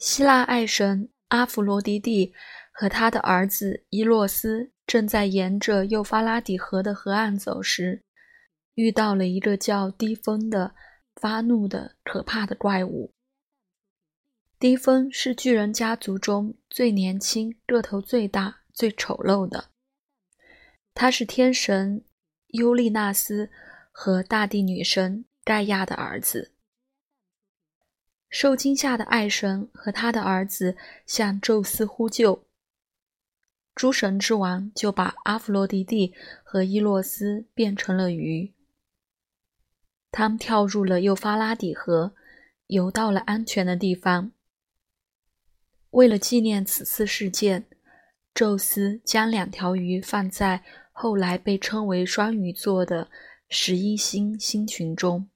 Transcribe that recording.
希腊爱神阿弗罗狄蒂和他的儿子伊洛斯正在沿着幼发拉底河的河岸走时，遇到了一个叫低风的发怒的可怕的怪物。低风是巨人家族中最年轻、个头最大、最丑陋的。他是天神尤利纳斯和大地女神盖亚的儿子。受惊吓的爱神和他的儿子向宙斯呼救，诸神之王就把阿弗洛狄蒂和伊洛斯变成了鱼。他们跳入了幼发拉底河，游到了安全的地方。为了纪念此次事件，宙斯将两条鱼放在后来被称为双鱼座的十一星星群中。